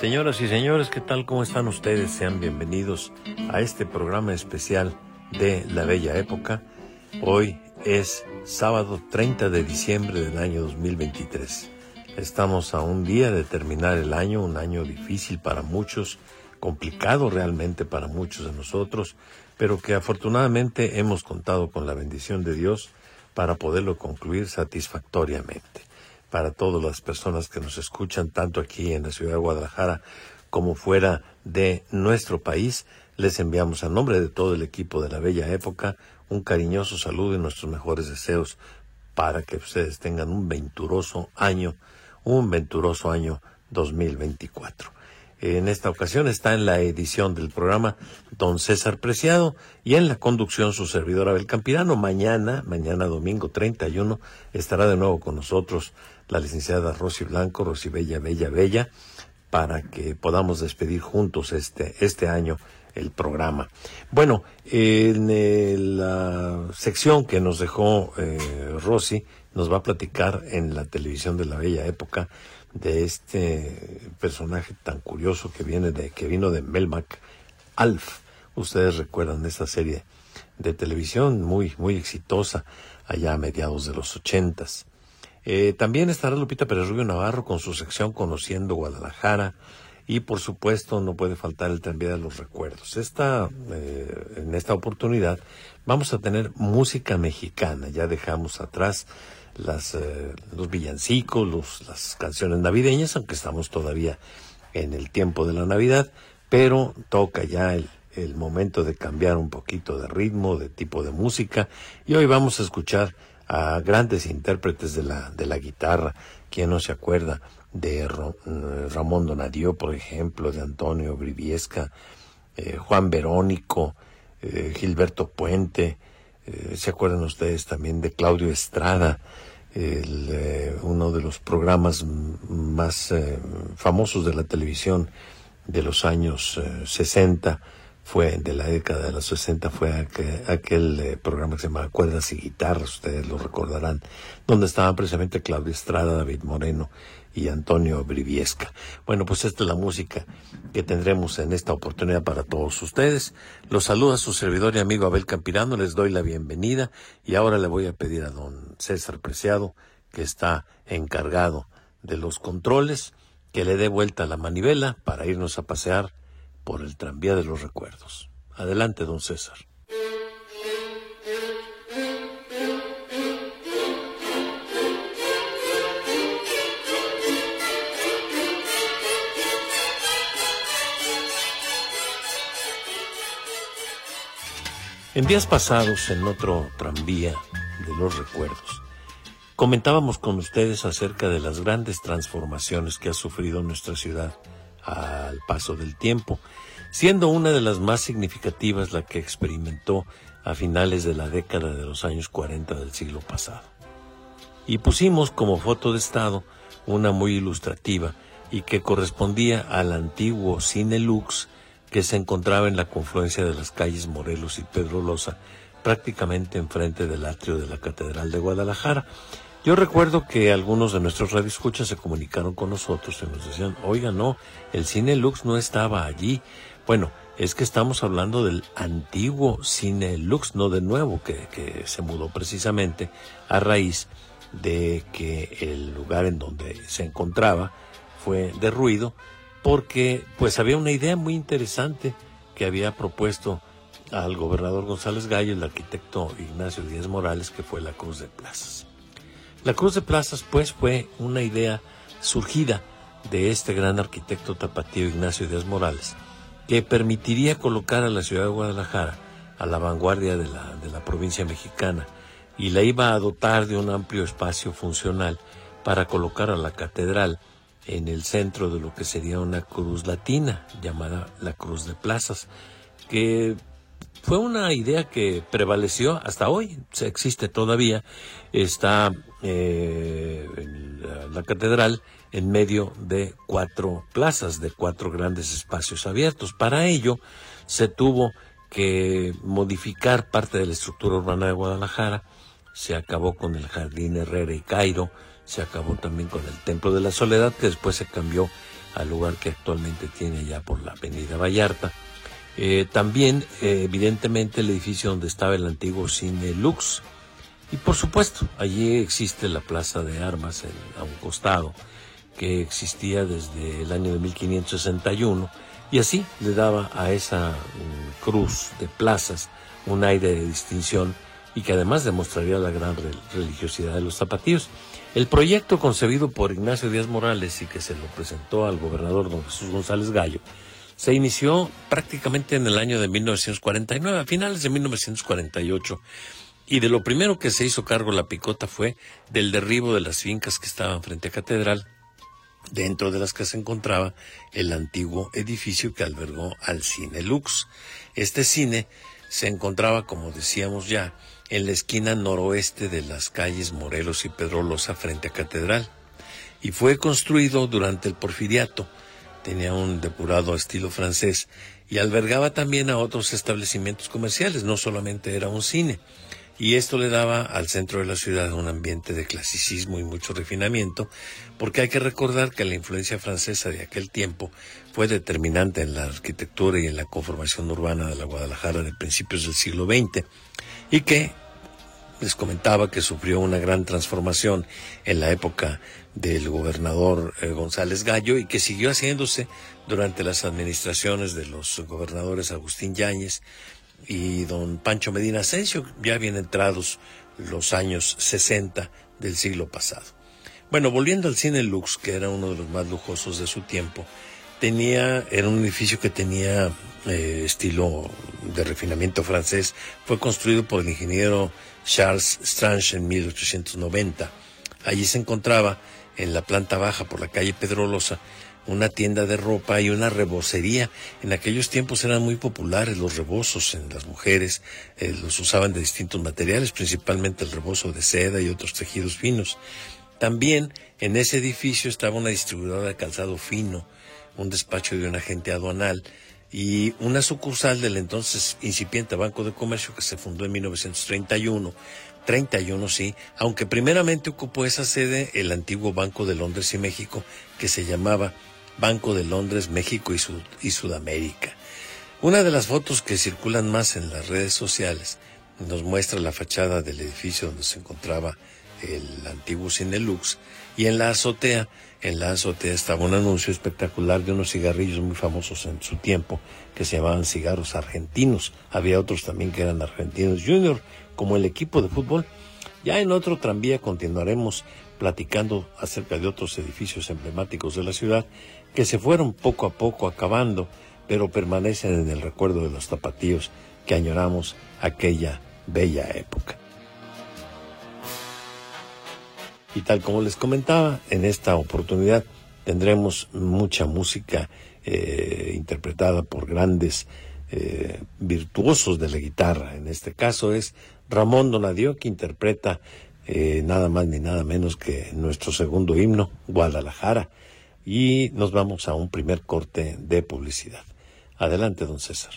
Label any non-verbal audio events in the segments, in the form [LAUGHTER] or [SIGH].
Señoras y señores, ¿qué tal? ¿Cómo están ustedes? Sean bienvenidos a este programa especial de La Bella Época. Hoy es sábado 30 de diciembre del año 2023. Estamos a un día de terminar el año, un año difícil para muchos, complicado realmente para muchos de nosotros, pero que afortunadamente hemos contado con la bendición de Dios para poderlo concluir satisfactoriamente para todas las personas que nos escuchan, tanto aquí en la ciudad de Guadalajara como fuera de nuestro país. Les enviamos a nombre de todo el equipo de la Bella Época un cariñoso saludo y nuestros mejores deseos para que ustedes tengan un venturoso año, un venturoso año 2024. En esta ocasión está en la edición del programa don César Preciado y en la conducción su servidor Abel Campirano. Mañana, mañana domingo 31, estará de nuevo con nosotros la licenciada Rosy Blanco, Rosy Bella, Bella, Bella, para que podamos despedir juntos este, este año el programa. Bueno, en la sección que nos dejó eh, Rosy, nos va a platicar en la televisión de la bella época de este personaje tan curioso que viene de que vino de Melmac, Alf. Ustedes recuerdan esta serie de televisión muy muy exitosa allá a mediados de los ochentas. Eh, también estará Lupita Pérez Rubio Navarro con su sección Conociendo Guadalajara y por supuesto no puede faltar el tranvía de los recuerdos. Esta, eh, en esta oportunidad vamos a tener música mexicana. Ya dejamos atrás las, eh, los villancicos, los, las canciones navideñas, aunque estamos todavía en el tiempo de la Navidad, pero toca ya el, el momento de cambiar un poquito de ritmo, de tipo de música, y hoy vamos a escuchar a grandes intérpretes de la, de la guitarra, quien no se acuerda de eh, Ramón Donadio, por ejemplo, de Antonio Briviesca, eh, Juan Verónico, Gilberto Puente, se acuerdan ustedes también de Claudio Estrada, eh, uno de los programas más eh, famosos de la televisión de los años 60 eh, fue de la década de los 60 fue aquel, aquel programa que se llama Cuerdas y Guitarras, ustedes lo recordarán, donde estaban precisamente Claudia Estrada, David Moreno y Antonio Briviesca. Bueno, pues esta es la música que tendremos en esta oportunidad para todos ustedes. Los saluda su servidor y amigo Abel Campirano, les doy la bienvenida y ahora le voy a pedir a don César Preciado, que está encargado de los controles, que le dé vuelta la manivela para irnos a pasear por el tranvía de los recuerdos. Adelante, don César. En días pasados, en otro tranvía de los recuerdos, comentábamos con ustedes acerca de las grandes transformaciones que ha sufrido nuestra ciudad al paso del tiempo, siendo una de las más significativas la que experimentó a finales de la década de los años 40 del siglo pasado. Y pusimos como foto de estado una muy ilustrativa y que correspondía al antiguo Cine Lux que se encontraba en la confluencia de las calles Morelos y Pedro Loza, prácticamente enfrente del atrio de la Catedral de Guadalajara. Yo recuerdo que algunos de nuestros radioescuchas se comunicaron con nosotros y nos decían, oiga, no, el Cine Lux no estaba allí. Bueno, es que estamos hablando del antiguo Cine Lux, no de nuevo, que, que se mudó precisamente a raíz de que el lugar en donde se encontraba fue derruido porque pues había una idea muy interesante que había propuesto al gobernador González Gallo, el arquitecto Ignacio Díaz Morales, que fue la Cruz de Plazas. La Cruz de Plazas, pues, fue una idea surgida de este gran arquitecto tapatío Ignacio Díaz Morales, que permitiría colocar a la ciudad de Guadalajara a la vanguardia de la, de la provincia mexicana y la iba a dotar de un amplio espacio funcional para colocar a la catedral en el centro de lo que sería una cruz latina llamada la Cruz de Plazas, que fue una idea que prevaleció hasta hoy, existe todavía, está eh, la, catedral en medio de cuatro plazas, de cuatro grandes espacios abiertos. Para ello se tuvo que modificar parte de la estructura urbana de Guadalajara, se acabó con el Jardín Herrera y Cairo, se acabó también con el Templo de la Soledad, que después se cambió al lugar que actualmente tiene ya por la Avenida Vallarta. Eh, también, eh, evidentemente, el edificio donde estaba el antiguo Cine Lux. Y por supuesto, allí existe la Plaza de Armas a un costado, que existía desde el año de 1561, y así le daba a esa mm, cruz de plazas un aire de distinción y que además demostraría la gran religiosidad de los zapatillos. El proyecto concebido por Ignacio Díaz Morales y que se lo presentó al gobernador don Jesús González Gallo, se inició prácticamente en el año de 1949, a finales de 1948, y de lo primero que se hizo cargo la picota fue del derribo de las fincas que estaban frente a Catedral, dentro de las que se encontraba el antiguo edificio que albergó al Cine Lux. Este cine se encontraba, como decíamos ya, en la esquina noroeste de las calles Morelos y Pedrolosa frente a Catedral, y fue construido durante el porfiriato. Tenía un depurado estilo francés y albergaba también a otros establecimientos comerciales, no solamente era un cine. Y esto le daba al centro de la ciudad un ambiente de clasicismo y mucho refinamiento, porque hay que recordar que la influencia francesa de aquel tiempo fue determinante en la arquitectura y en la conformación urbana de la Guadalajara de principios del siglo XX, y que les comentaba que sufrió una gran transformación en la época del gobernador eh, González Gallo y que siguió haciéndose durante las administraciones de los gobernadores Agustín Yáñez y don Pancho Medina Asensio, ya bien entrados los años 60 del siglo pasado. Bueno, volviendo al cine Lux, que era uno de los más lujosos de su tiempo, tenía, era un edificio que tenía eh, estilo de refinamiento francés, fue construido por el ingeniero Charles Strange en 1890. Allí se encontraba, en la planta baja por la calle Pedrolosa, una tienda de ropa y una rebocería. En aquellos tiempos eran muy populares los rebozos en las mujeres, eh, los usaban de distintos materiales, principalmente el rebozo de seda y otros tejidos finos. También en ese edificio estaba una distribuidora de calzado fino, un despacho de un agente aduanal y una sucursal del entonces incipiente Banco de Comercio que se fundó en 1931. 31, sí, aunque primeramente ocupó esa sede el antiguo Banco de Londres y México, que se llamaba Banco de Londres, México y, y Sudamérica. Una de las fotos que circulan más en las redes sociales nos muestra la fachada del edificio donde se encontraba el antiguo Cinelux y en la azotea en la azotea estaba un anuncio espectacular de unos cigarrillos muy famosos en su tiempo que se llamaban cigarros argentinos. Había otros también que eran argentinos junior, como el equipo de fútbol. Ya en otro tranvía continuaremos platicando acerca de otros edificios emblemáticos de la ciudad que se fueron poco a poco acabando, pero permanecen en el recuerdo de los zapatillos que añoramos aquella bella época. Y tal como les comentaba, en esta oportunidad tendremos mucha música eh, interpretada por grandes eh, virtuosos de la guitarra. En este caso es Ramón Donadio que interpreta eh, nada más ni nada menos que nuestro segundo himno, Guadalajara. Y nos vamos a un primer corte de publicidad. Adelante, don César.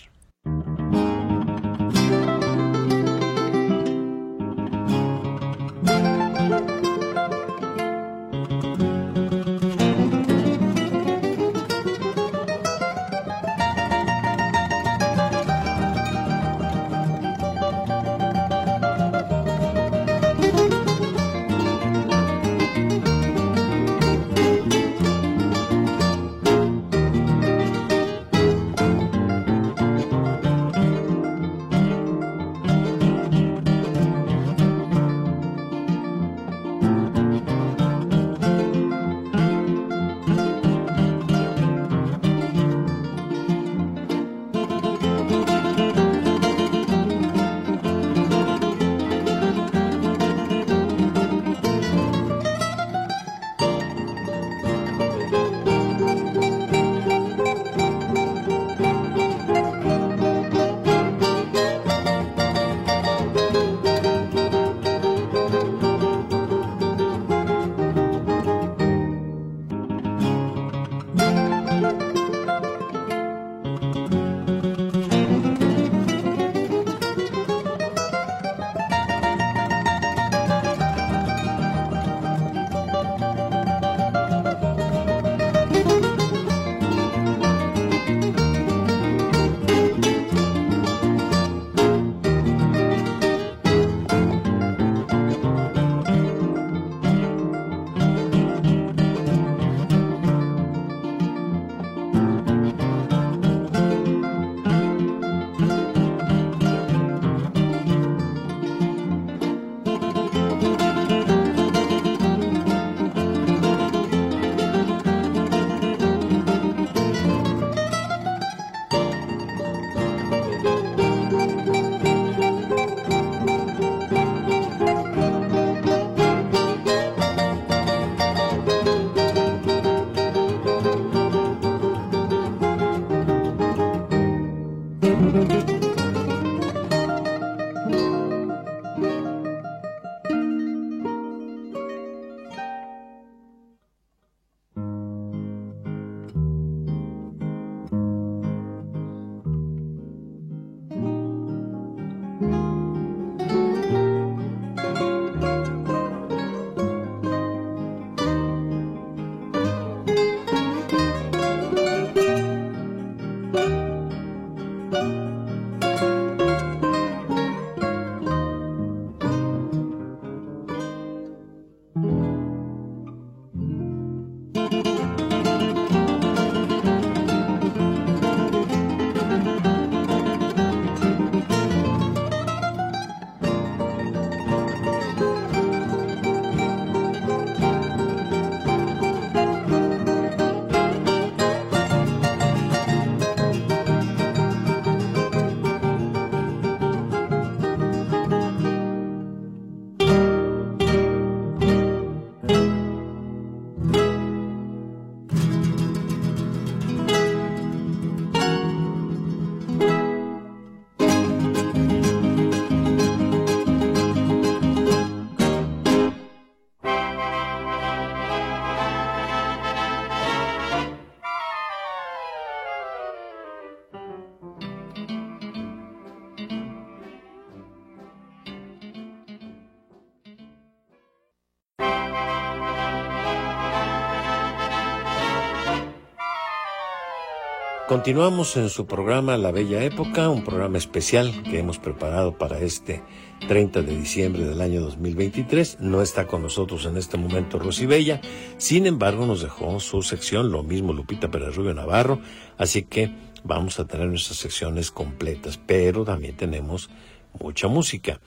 Continuamos en su programa La Bella Época, un programa especial que hemos preparado para este 30 de diciembre del año 2023. No está con nosotros en este momento Rosy Bella, sin embargo nos dejó su sección, lo mismo Lupita Pérez Rubio Navarro, así que vamos a tener nuestras secciones completas, pero también tenemos mucha música.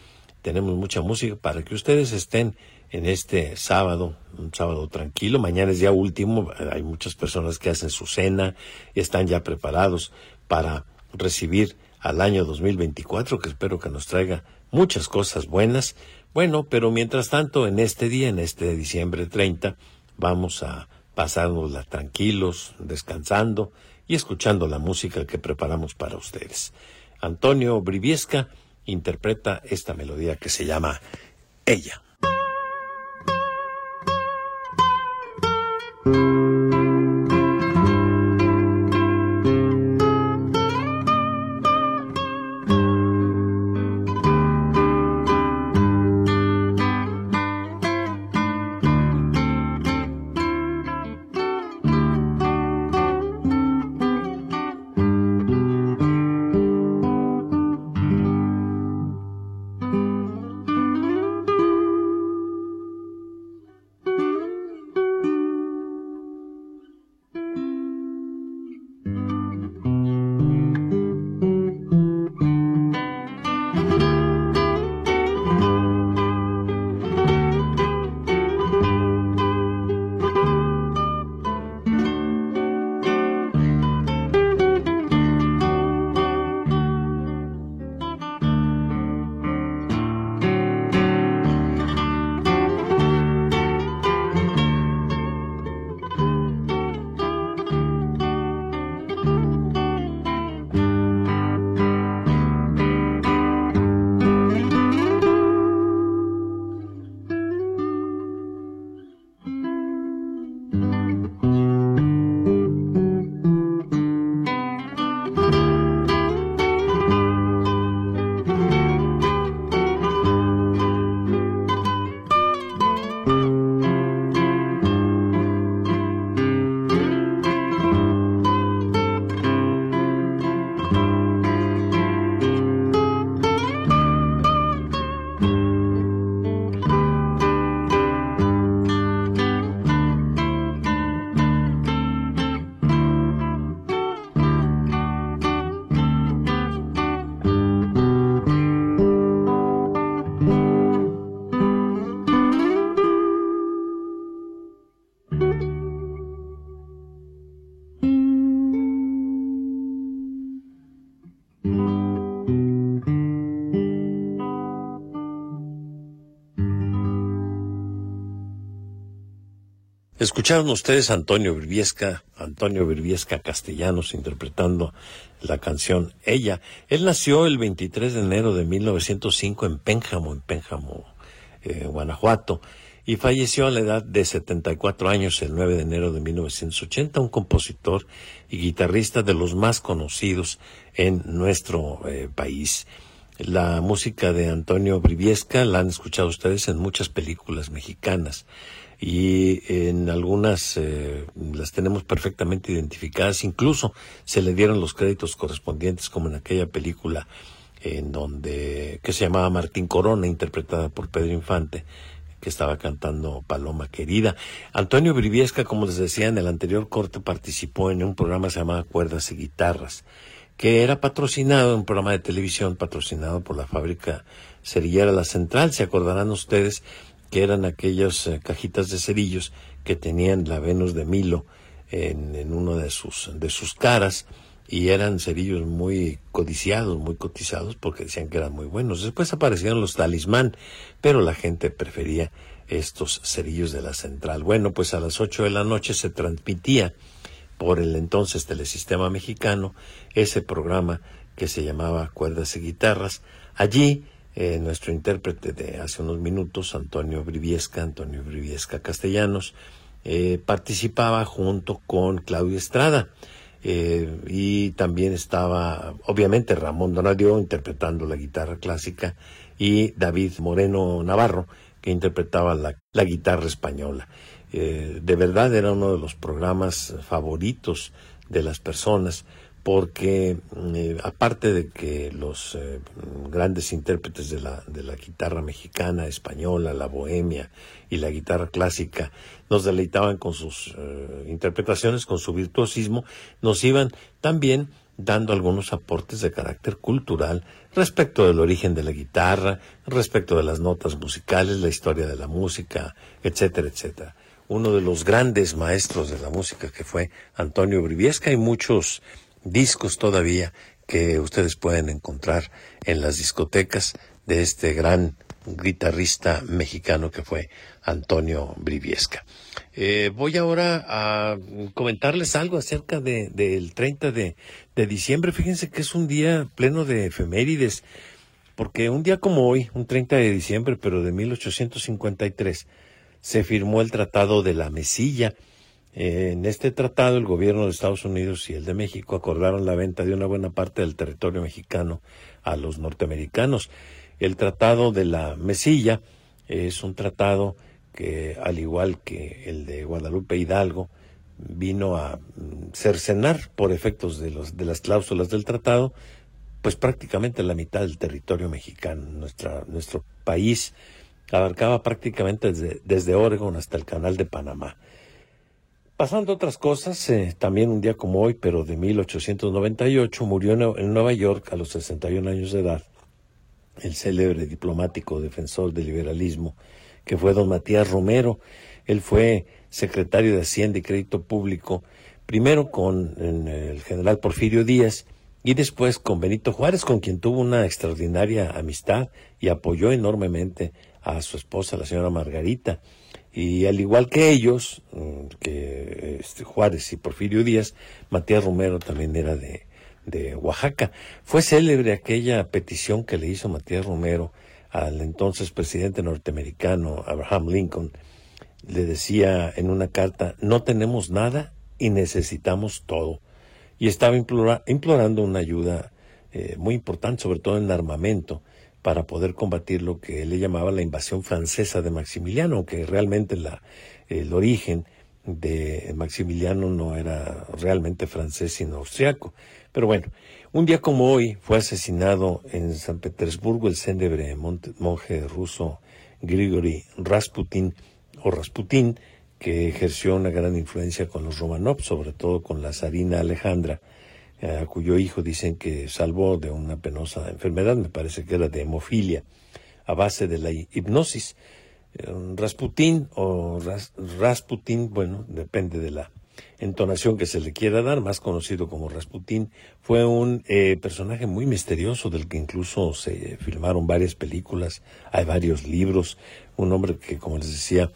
Tenemos mucha música para que ustedes estén en este sábado, un sábado tranquilo. Mañana es día último, hay muchas personas que hacen su cena y están ya preparados para recibir al año 2024, que espero que nos traiga muchas cosas buenas. Bueno, pero mientras tanto, en este día, en este diciembre 30, vamos a pasárnosla tranquilos, descansando y escuchando la música que preparamos para ustedes. Antonio Briviesca interpreta esta melodía que se llama Ella. Thank you. Escucharon ustedes a Antonio Virviesca, Antonio Virviesca Castellanos interpretando la canción Ella. Él nació el 23 de enero de 1905 en Pénjamo, en Pénjamo, eh, Guanajuato, y falleció a la edad de 74 años el 9 de enero de 1980, un compositor y guitarrista de los más conocidos en nuestro eh, país. La música de Antonio Briviesca la han escuchado ustedes en muchas películas mexicanas y en algunas eh, las tenemos perfectamente identificadas, incluso se le dieron los créditos correspondientes como en aquella película en donde que se llamaba Martín Corona, interpretada por Pedro Infante, que estaba cantando Paloma Querida. Antonio Briviesca, como les decía en el anterior corte, participó en un programa llamaba Cuerdas y Guitarras, que era patrocinado, un programa de televisión patrocinado por la fábrica cerillera La Central, se acordarán ustedes, que eran aquellas eh, cajitas de cerillos que tenían la Venus de Milo en, en uno de sus, de sus caras y eran cerillos muy codiciados, muy cotizados porque decían que eran muy buenos. Después aparecieron los talismán, pero la gente prefería estos cerillos de la central. Bueno, pues a las ocho de la noche se transmitía por el entonces Telesistema Mexicano ese programa que se llamaba Cuerdas y Guitarras. Allí eh, nuestro intérprete de hace unos minutos, Antonio Briviesca, Antonio Briviesca Castellanos, eh, participaba junto con Claudio Estrada. Eh, y también estaba, obviamente, Ramón Donadio interpretando la guitarra clásica y David Moreno Navarro, que interpretaba la, la guitarra española. de verdad era uno de los programas favoritos de las personas porque eh, aparte de que los eh, grandes intérpretes de la, de la guitarra mexicana, española, la bohemia y la guitarra clásica nos deleitaban con sus eh, interpretaciones, con su virtuosismo, nos iban también dando algunos aportes de carácter cultural respecto del origen de la guitarra, respecto de las notas musicales, la historia de la música, etcétera, etcétera. Uno de los grandes maestros de la música que fue Antonio Briviesca y muchos discos todavía que ustedes pueden encontrar en las discotecas de este gran guitarrista mexicano que fue Antonio Briviesca. Eh, voy ahora a comentarles algo acerca del de, 30 de, de diciembre. Fíjense que es un día pleno de efemérides, porque un día como hoy, un 30 de diciembre, pero de 1853, se firmó el Tratado de la Mesilla, en este tratado, el gobierno de Estados Unidos y el de México acordaron la venta de una buena parte del territorio mexicano a los norteamericanos. El tratado de la Mesilla es un tratado que, al igual que el de Guadalupe Hidalgo, vino a mm, cercenar por efectos de, los, de las cláusulas del tratado, pues prácticamente la mitad del territorio mexicano. Nuestro país abarcaba prácticamente desde, desde Oregon hasta el canal de Panamá. Pasando otras cosas, eh, también un día como hoy, pero de 1898, murió en Nueva York a los 61 años de edad el célebre diplomático defensor del liberalismo, que fue don Matías Romero. Él fue secretario de Hacienda y Crédito Público, primero con el general Porfirio Díaz y después con Benito Juárez, con quien tuvo una extraordinaria amistad y apoyó enormemente a su esposa, la señora Margarita. Y al igual que ellos, mm, que este, Juárez y Porfirio Díaz, Matías Romero también era de, de Oaxaca. Fue célebre aquella petición que le hizo Matías Romero al entonces presidente norteamericano Abraham Lincoln. Le decía en una carta, no tenemos nada y necesitamos todo. Y estaba implorando una ayuda eh, muy importante, sobre todo en armamento para poder combatir lo que él le llamaba la invasión francesa de Maximiliano, que realmente la, el origen de Maximiliano no era realmente francés sino austriaco. Pero bueno, un día como hoy fue asesinado en San Petersburgo el célebre monje ruso Grigory Rasputin o Rasputin, que ejerció una gran influencia con los Romanov, sobre todo con la zarina Alejandra, a cuyo hijo dicen que salvó de una penosa enfermedad, me parece que era de hemofilia, a base de la hipnosis. Eh, Rasputín o Rasputin, bueno, depende de la entonación que se le quiera dar, más conocido como Rasputín, fue un eh, personaje muy misterioso del que incluso se filmaron varias películas, hay varios libros, un hombre que, como les decía,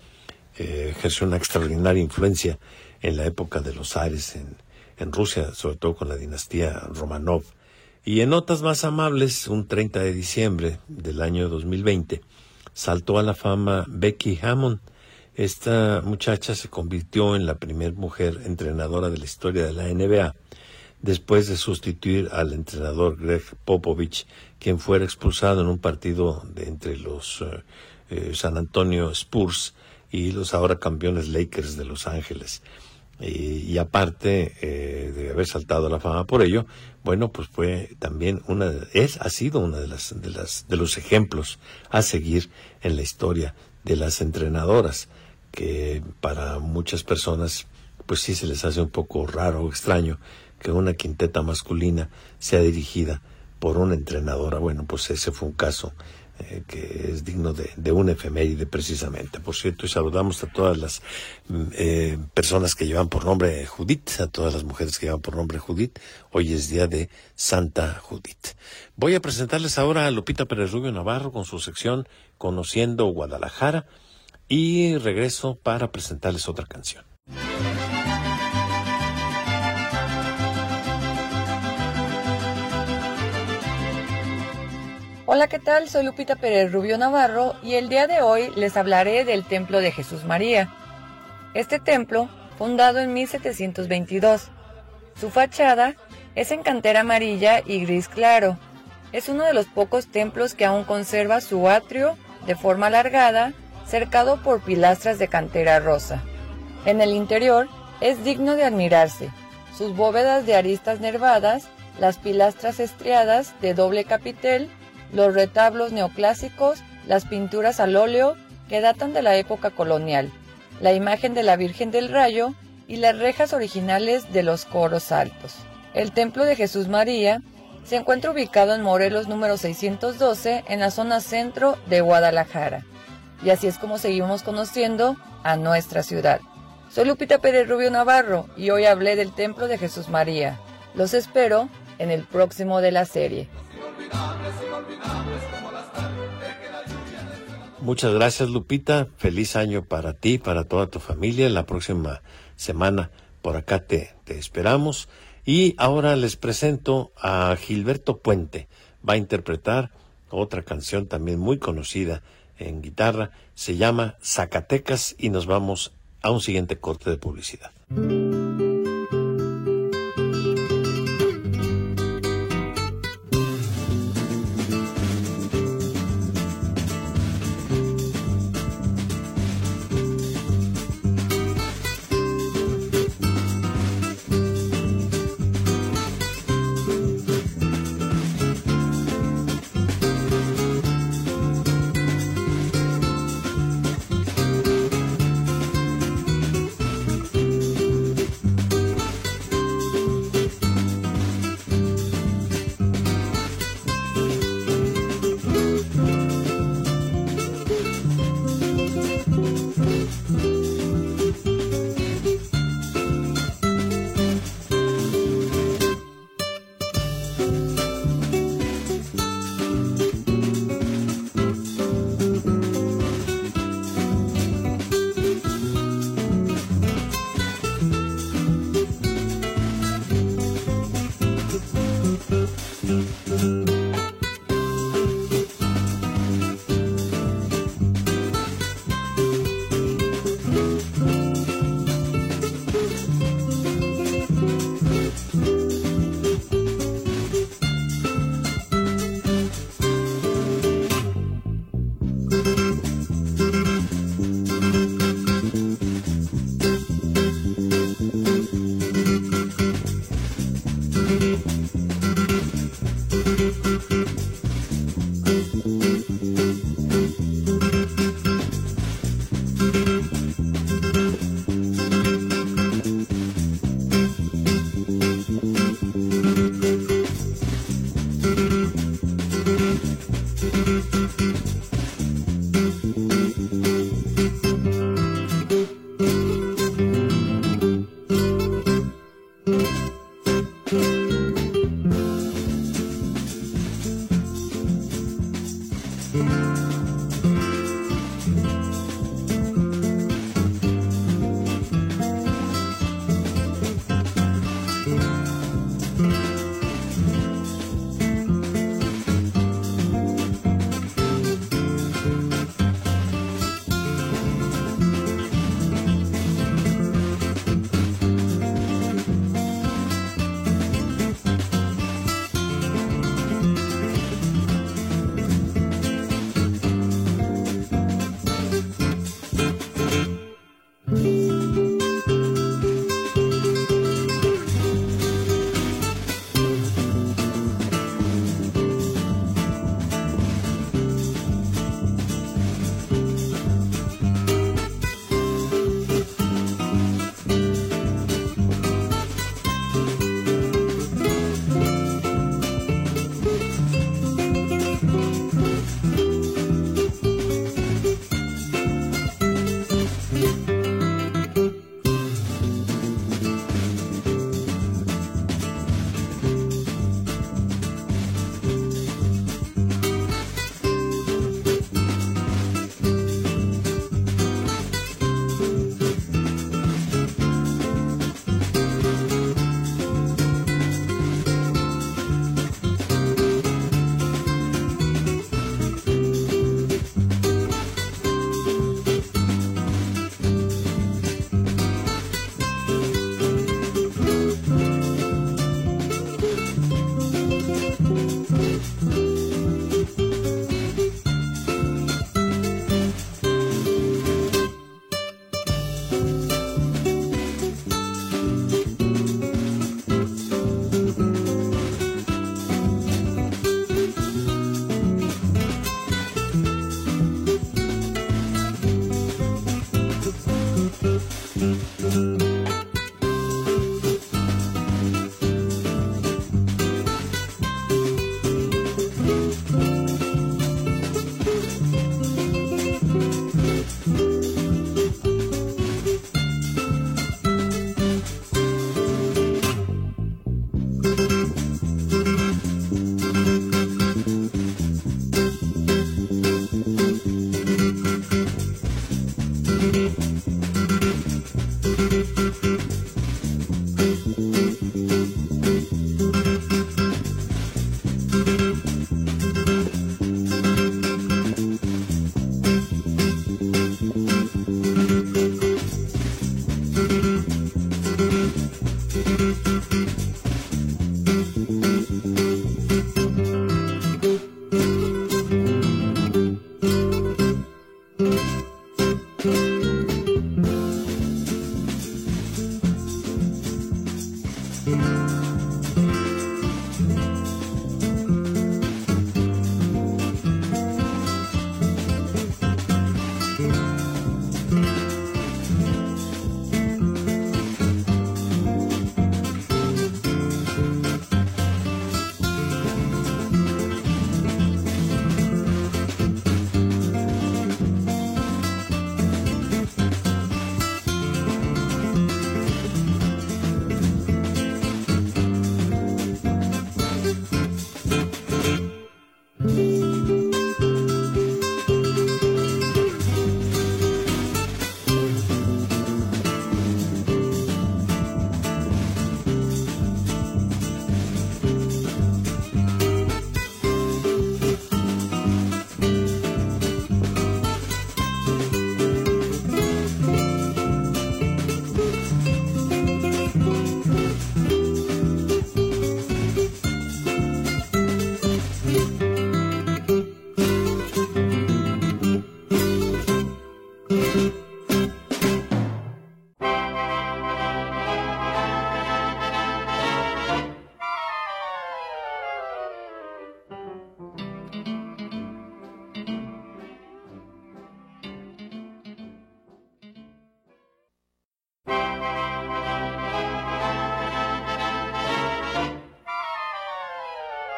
eh, ejerció una extraordinaria influencia en la época de los Ares en, en Rusia, sobre todo con la dinastía Romanov. Y en notas más amables, un 30 de diciembre del año 2020, saltó a la fama Becky Hammond. Esta muchacha se convirtió en la primera mujer entrenadora de la historia de la NBA, después de sustituir al entrenador Greg Popovich, quien fuera expulsado en un partido de entre los eh, eh, San Antonio Spurs y los ahora campeones Lakers de Los Ángeles y, aparte eh, de haber saltado a la fama por ello, bueno, pues fue también una, es, ha sido una de las, de las, de los ejemplos a seguir en la historia de las entrenadoras, que para muchas personas, pues sí se les hace un poco raro o extraño que una quinteta masculina sea dirigida por una entrenadora. Bueno, pues ese fue un caso eh, que es digno de, de un efeméride precisamente. Por cierto, y saludamos a todas las mm, eh, personas que llevan por nombre Judith, a todas las mujeres que llevan por nombre Judith. Hoy es día de Santa Judith. Voy a presentarles ahora a Lupita Pérez Rubio Navarro con su sección Conociendo Guadalajara y regreso para presentarles otra canción. Hola, ¿qué tal? Soy Lupita Pérez Rubio Navarro y el día de hoy les hablaré del Templo de Jesús María. Este templo, fundado en 1722, su fachada es en cantera amarilla y gris claro. Es uno de los pocos templos que aún conserva su atrio de forma alargada, cercado por pilastras de cantera rosa. En el interior es digno de admirarse, sus bóvedas de aristas nervadas, las pilastras estriadas de doble capitel, los retablos neoclásicos, las pinturas al óleo que datan de la época colonial, la imagen de la Virgen del Rayo y las rejas originales de los coros altos. El Templo de Jesús María se encuentra ubicado en Morelos número 612 en la zona centro de Guadalajara. Y así es como seguimos conociendo a nuestra ciudad. Soy Lupita Pérez Rubio Navarro y hoy hablé del Templo de Jesús María. Los espero en el próximo de la serie. Muchas gracias Lupita, feliz año para ti, para toda tu familia. La próxima semana por acá te, te esperamos. Y ahora les presento a Gilberto Puente. Va a interpretar otra canción también muy conocida en guitarra. Se llama Zacatecas y nos vamos a un siguiente corte de publicidad.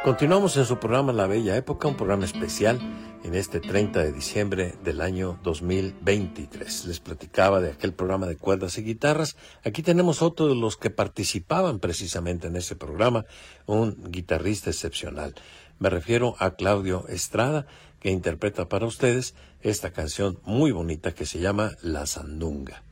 Continuamos en su programa La Bella Época, un programa especial en este 30 de diciembre del año 2023. Les platicaba de aquel programa de cuerdas y guitarras. Aquí tenemos otro de los que participaban precisamente en ese programa, un guitarrista excepcional. Me refiero a Claudio Estrada, que interpreta para ustedes esta canción muy bonita que se llama La Sandunga.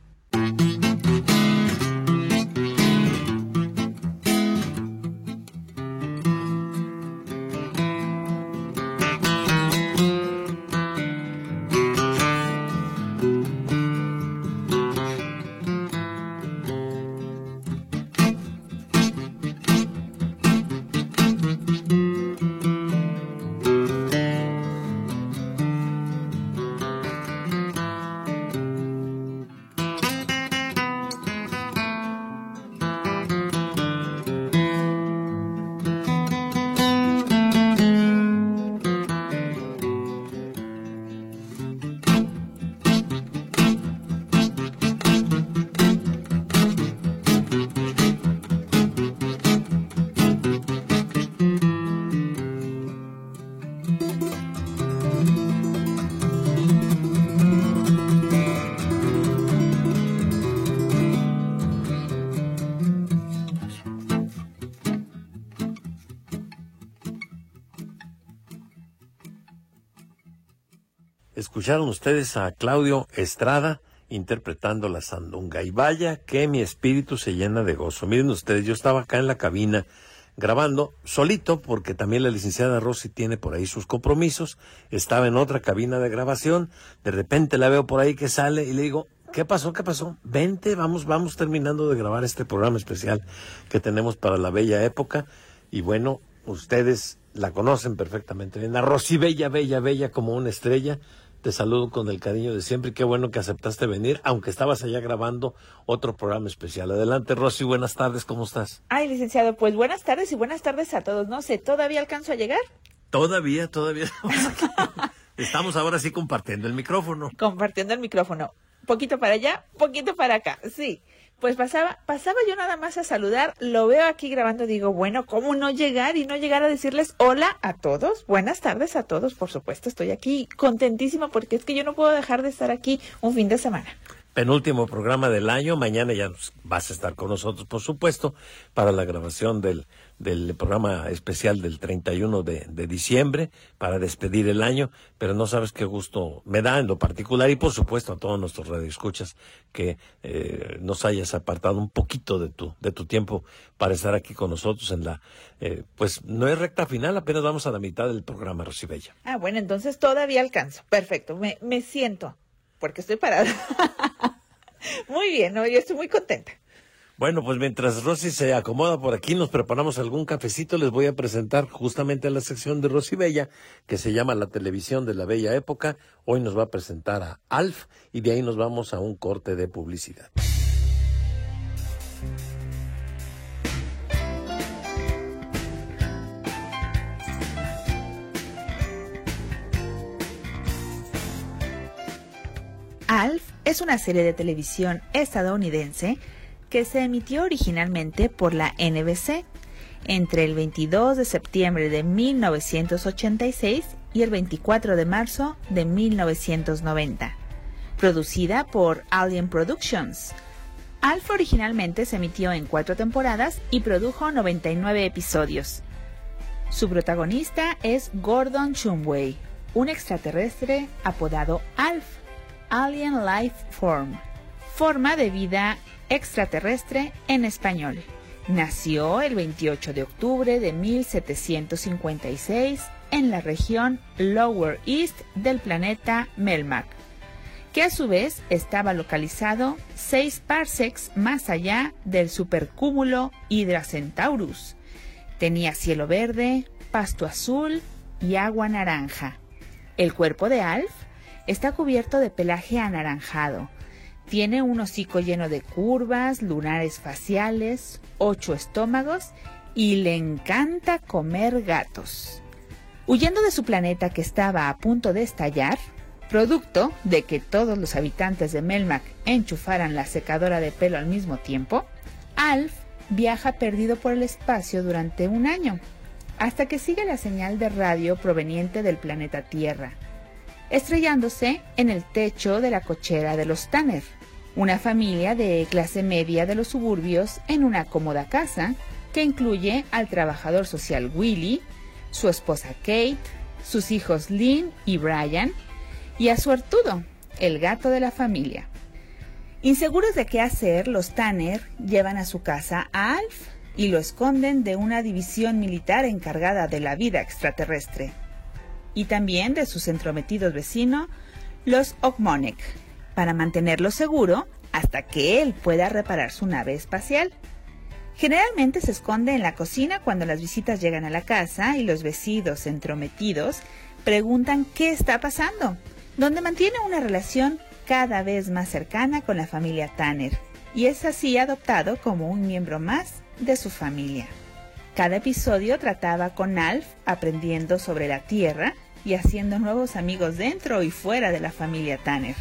Escucharon ustedes a Claudio Estrada interpretando la sandunga. Y vaya que mi espíritu se llena de gozo. Miren ustedes, yo estaba acá en la cabina grabando solito porque también la licenciada Rossi tiene por ahí sus compromisos. Estaba en otra cabina de grabación. De repente la veo por ahí que sale y le digo, ¿qué pasó? ¿Qué pasó? Vente, vamos, vamos terminando de grabar este programa especial que tenemos para la bella época. Y bueno, ustedes la conocen perfectamente bien. A Rosy Bella, Bella, Bella como una estrella. Te saludo con el cariño de siempre y qué bueno que aceptaste venir, aunque estabas allá grabando otro programa especial. Adelante, Rosy, buenas tardes, ¿cómo estás? Ay, licenciado, pues buenas tardes y buenas tardes a todos. No sé, ¿todavía alcanzo a llegar? Todavía, todavía estamos [LAUGHS] ahora sí compartiendo el micrófono. Compartiendo el micrófono. Poquito para allá, poquito para acá, sí pues pasaba, pasaba yo nada más a saludar, lo veo aquí grabando, digo, bueno, ¿cómo no llegar y no llegar a decirles hola a todos? Buenas tardes a todos, por supuesto, estoy aquí contentísima porque es que yo no puedo dejar de estar aquí un fin de semana penúltimo programa del año. Mañana ya vas a estar con nosotros, por supuesto, para la grabación del, del programa especial del 31 de, de diciembre, para despedir el año. Pero no sabes qué gusto me da en lo particular y, por supuesto, a todos nuestros radioescuchas que eh, nos hayas apartado un poquito de tu, de tu tiempo para estar aquí con nosotros en la, eh, pues no es recta final, apenas vamos a la mitad del programa, Rosibella. Ah, bueno, entonces todavía alcanzo. Perfecto, me, me siento porque estoy parada. [LAUGHS] muy bien, ¿no? yo estoy muy contenta. Bueno, pues mientras Rosy se acomoda por aquí, nos preparamos algún cafecito. Les voy a presentar justamente a la sección de Rosy Bella, que se llama La televisión de la bella época. Hoy nos va a presentar a Alf y de ahí nos vamos a un corte de publicidad. Alf es una serie de televisión estadounidense que se emitió originalmente por la NBC entre el 22 de septiembre de 1986 y el 24 de marzo de 1990. Producida por Alien Productions. Alf originalmente se emitió en cuatro temporadas y produjo 99 episodios. Su protagonista es Gordon Shumway, un extraterrestre apodado Alf, Alien Life Form, forma de vida extraterrestre en español. Nació el 28 de octubre de 1756 en la región Lower East del planeta Melmac, que a su vez estaba localizado 6 parsecs más allá del supercúmulo Hydra Centaurus. Tenía cielo verde, pasto azul y agua naranja. El cuerpo de Alf está cubierto de pelaje anaranjado, tiene un hocico lleno de curvas, lunares faciales, ocho estómagos y le encanta comer gatos. Huyendo de su planeta que estaba a punto de estallar, producto de que todos los habitantes de Melmac enchufaran la secadora de pelo al mismo tiempo, Alf viaja perdido por el espacio durante un año, hasta que sigue la señal de radio proveniente del planeta Tierra, estrellándose en el techo de la cochera de los Tanner una familia de clase media de los suburbios en una cómoda casa que incluye al trabajador social Willy, su esposa Kate, sus hijos Lynn y Brian, y a su Artudo, el gato de la familia. Inseguros de qué hacer, los Tanner llevan a su casa a Alf y lo esconden de una división militar encargada de la vida extraterrestre, y también de sus entrometidos vecinos, los Ogmonic, para mantenerlo seguro hasta que él pueda reparar su nave espacial. Generalmente se esconde en la cocina cuando las visitas llegan a la casa y los vecinos entrometidos preguntan qué está pasando, donde mantiene una relación cada vez más cercana con la familia Tanner y es así adoptado como un miembro más de su familia. Cada episodio trataba con Alf aprendiendo sobre la Tierra y haciendo nuevos amigos dentro y fuera de la familia Tanner.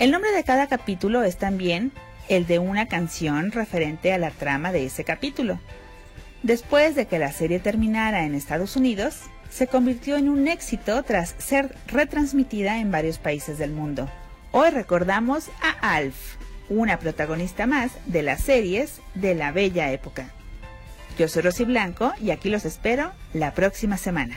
El nombre de cada capítulo es también el de una canción referente a la trama de ese capítulo. Después de que la serie terminara en Estados Unidos, se convirtió en un éxito tras ser retransmitida en varios países del mundo. Hoy recordamos a Alf, una protagonista más de las series de la bella época. Yo soy Rosy Blanco y aquí los espero la próxima semana.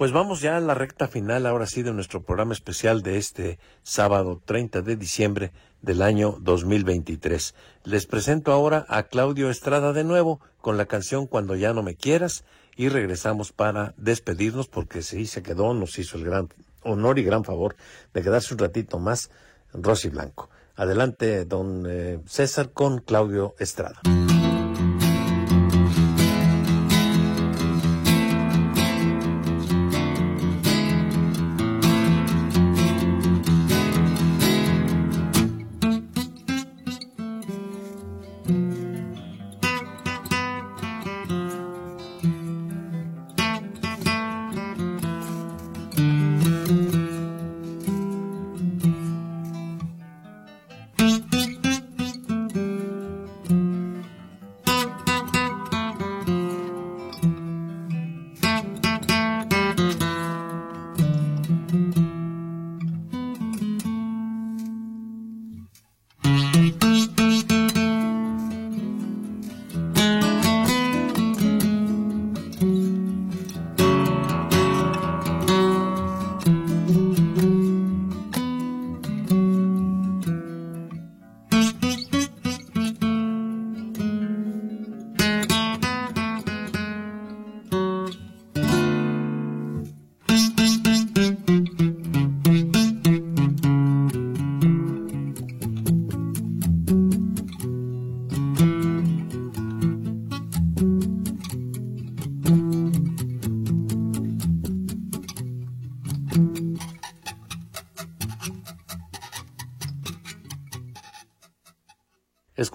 Pues vamos ya a la recta final, ahora sí, de nuestro programa especial de este sábado 30 de diciembre del año 2023. Les presento ahora a Claudio Estrada de nuevo con la canción Cuando ya no me quieras y regresamos para despedirnos porque sí se quedó, nos hizo el gran honor y gran favor de quedarse un ratito más Rosy Blanco. Adelante, don eh, César, con Claudio Estrada.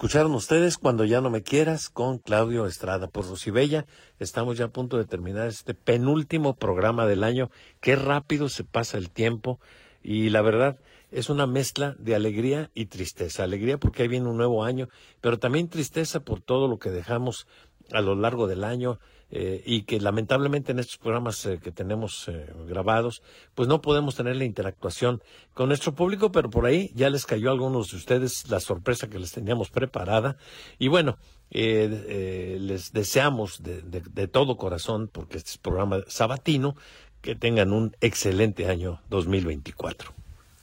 Escucharon ustedes Cuando ya no me quieras con Claudio Estrada por Rosibella. Estamos ya a punto de terminar este penúltimo programa del año. Qué rápido se pasa el tiempo y la verdad es una mezcla de alegría y tristeza. Alegría porque ahí viene un nuevo año, pero también tristeza por todo lo que dejamos a lo largo del año eh, y que lamentablemente en estos programas eh, que tenemos eh, grabados, pues no podemos tener la interactuación con nuestro público, pero por ahí ya les cayó a algunos de ustedes la sorpresa que les teníamos preparada. Y bueno, les deseamos de, de, todo corazón, porque este es programa sabatino, que tengan un excelente año 2024.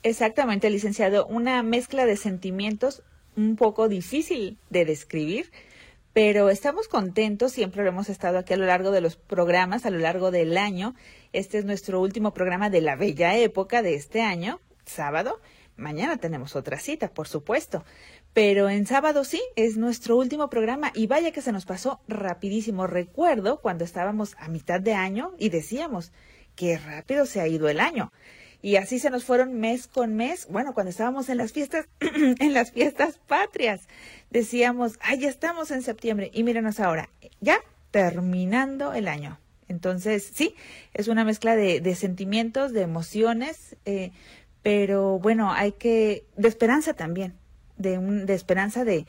Exactamente, licenciado. Una mezcla de sentimientos un poco difícil de describir pero estamos contentos, siempre lo hemos estado aquí a lo largo de los programas, a lo largo del año. Este es nuestro último programa de la bella época de este año, sábado. Mañana tenemos otra cita, por supuesto. Pero en sábado sí, es nuestro último programa y vaya que se nos pasó rapidísimo. Recuerdo cuando estábamos a mitad de año y decíamos, qué rápido se ha ido el año. Y así se nos fueron mes con mes. Bueno, cuando estábamos en las fiestas, [CLEARS THROAT] en las fiestas patrias, decíamos, ay, ya estamos en septiembre. Y mírenos ahora, ya terminando el año. Entonces, sí, es una mezcla de, sentimientos, de emociones, eh, pero bueno, hay que, de esperanza también, de, un, de esperanza de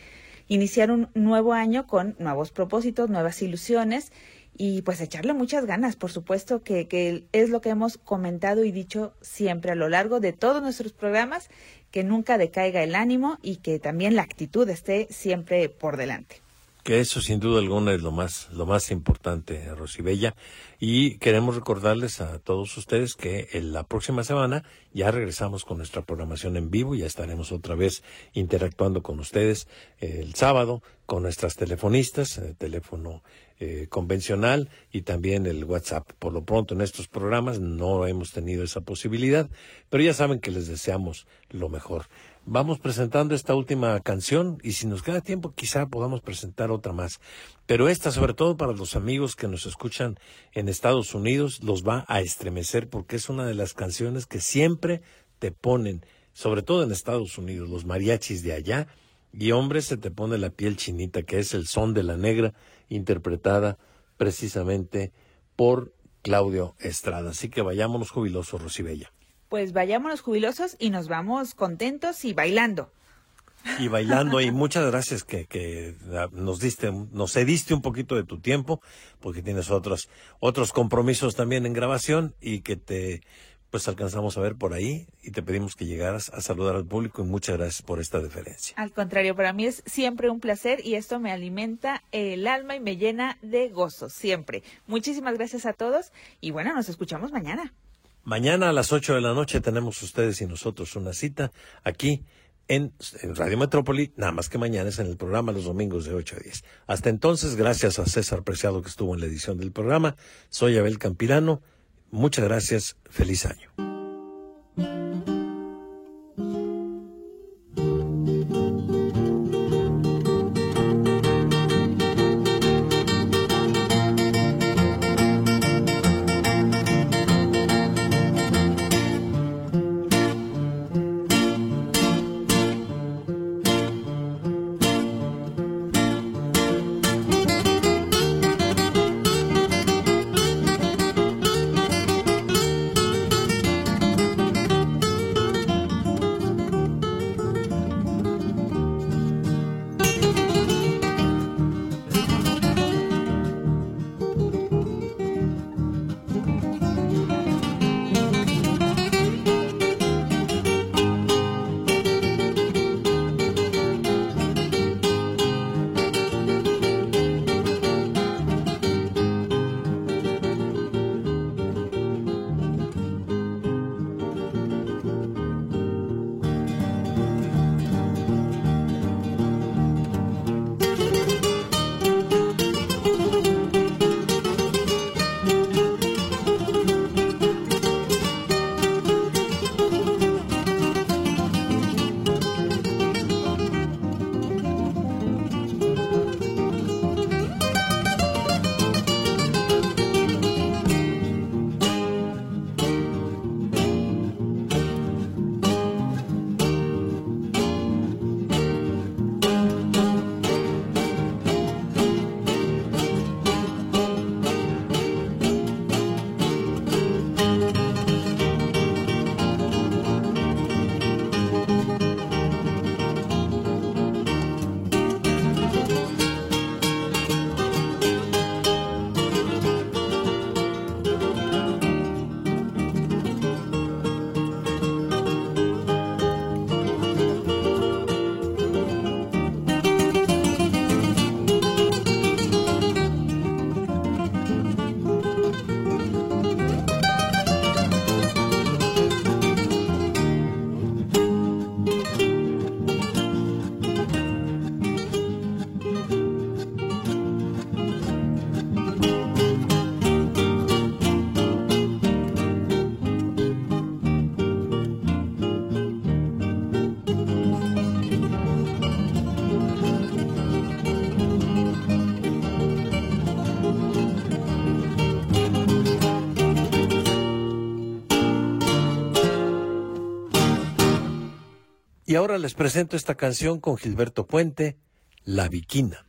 iniciar un nuevo año con nuevos propósitos, nuevas ilusiones y pues echarle muchas ganas, por supuesto que, que, es lo que hemos comentado y dicho siempre a lo largo de todos nuestros programas, que nunca decaiga el ánimo y que también la actitud esté siempre por delante. Que eso sin duda alguna es lo más, lo más importante, Rosibella. Y queremos recordarles a todos ustedes que en la próxima semana ya regresamos con nuestra programación en vivo, ya estaremos otra vez interactuando con ustedes el sábado con nuestras telefonistas, el teléfono eh, convencional y también el WhatsApp. Por lo pronto en estos programas no hemos tenido esa posibilidad, pero ya saben que les deseamos lo mejor. Vamos presentando esta última canción y si nos queda tiempo quizá podamos presentar otra más. Pero esta, sobre todo para los amigos que nos escuchan en Estados Unidos, los va a estremecer porque es una de las canciones que siempre te ponen, sobre todo en Estados Unidos, los mariachis de allá, y hombre se te pone la piel chinita, que es el son de la negra interpretada precisamente por Claudio Estrada. Así que vayámonos jubilosos, Rosibella. Pues vayámonos jubilosos y nos vamos contentos y bailando. Y bailando, y muchas gracias que, que nos diste, nos cediste un poquito de tu tiempo, porque tienes otros, otros compromisos también en grabación y que te pues alcanzamos a ver por ahí y te pedimos que llegaras a saludar al público y muchas gracias por esta deferencia. Al contrario, para mí es siempre un placer y esto me alimenta el alma y me llena de gozo, siempre. Muchísimas gracias a todos y bueno, nos escuchamos mañana. Mañana a las 8 de la noche tenemos ustedes y nosotros una cita aquí en, Radio Metrópoli, nada más que mañana es en el programa los domingos de 8 a 10. Hasta entonces, gracias a César Preciado que estuvo en la edición del programa, soy Abel Campirano Muchas gracias. Feliz año. Y ahora les presento esta canción con Gilberto Puente, La Viquina.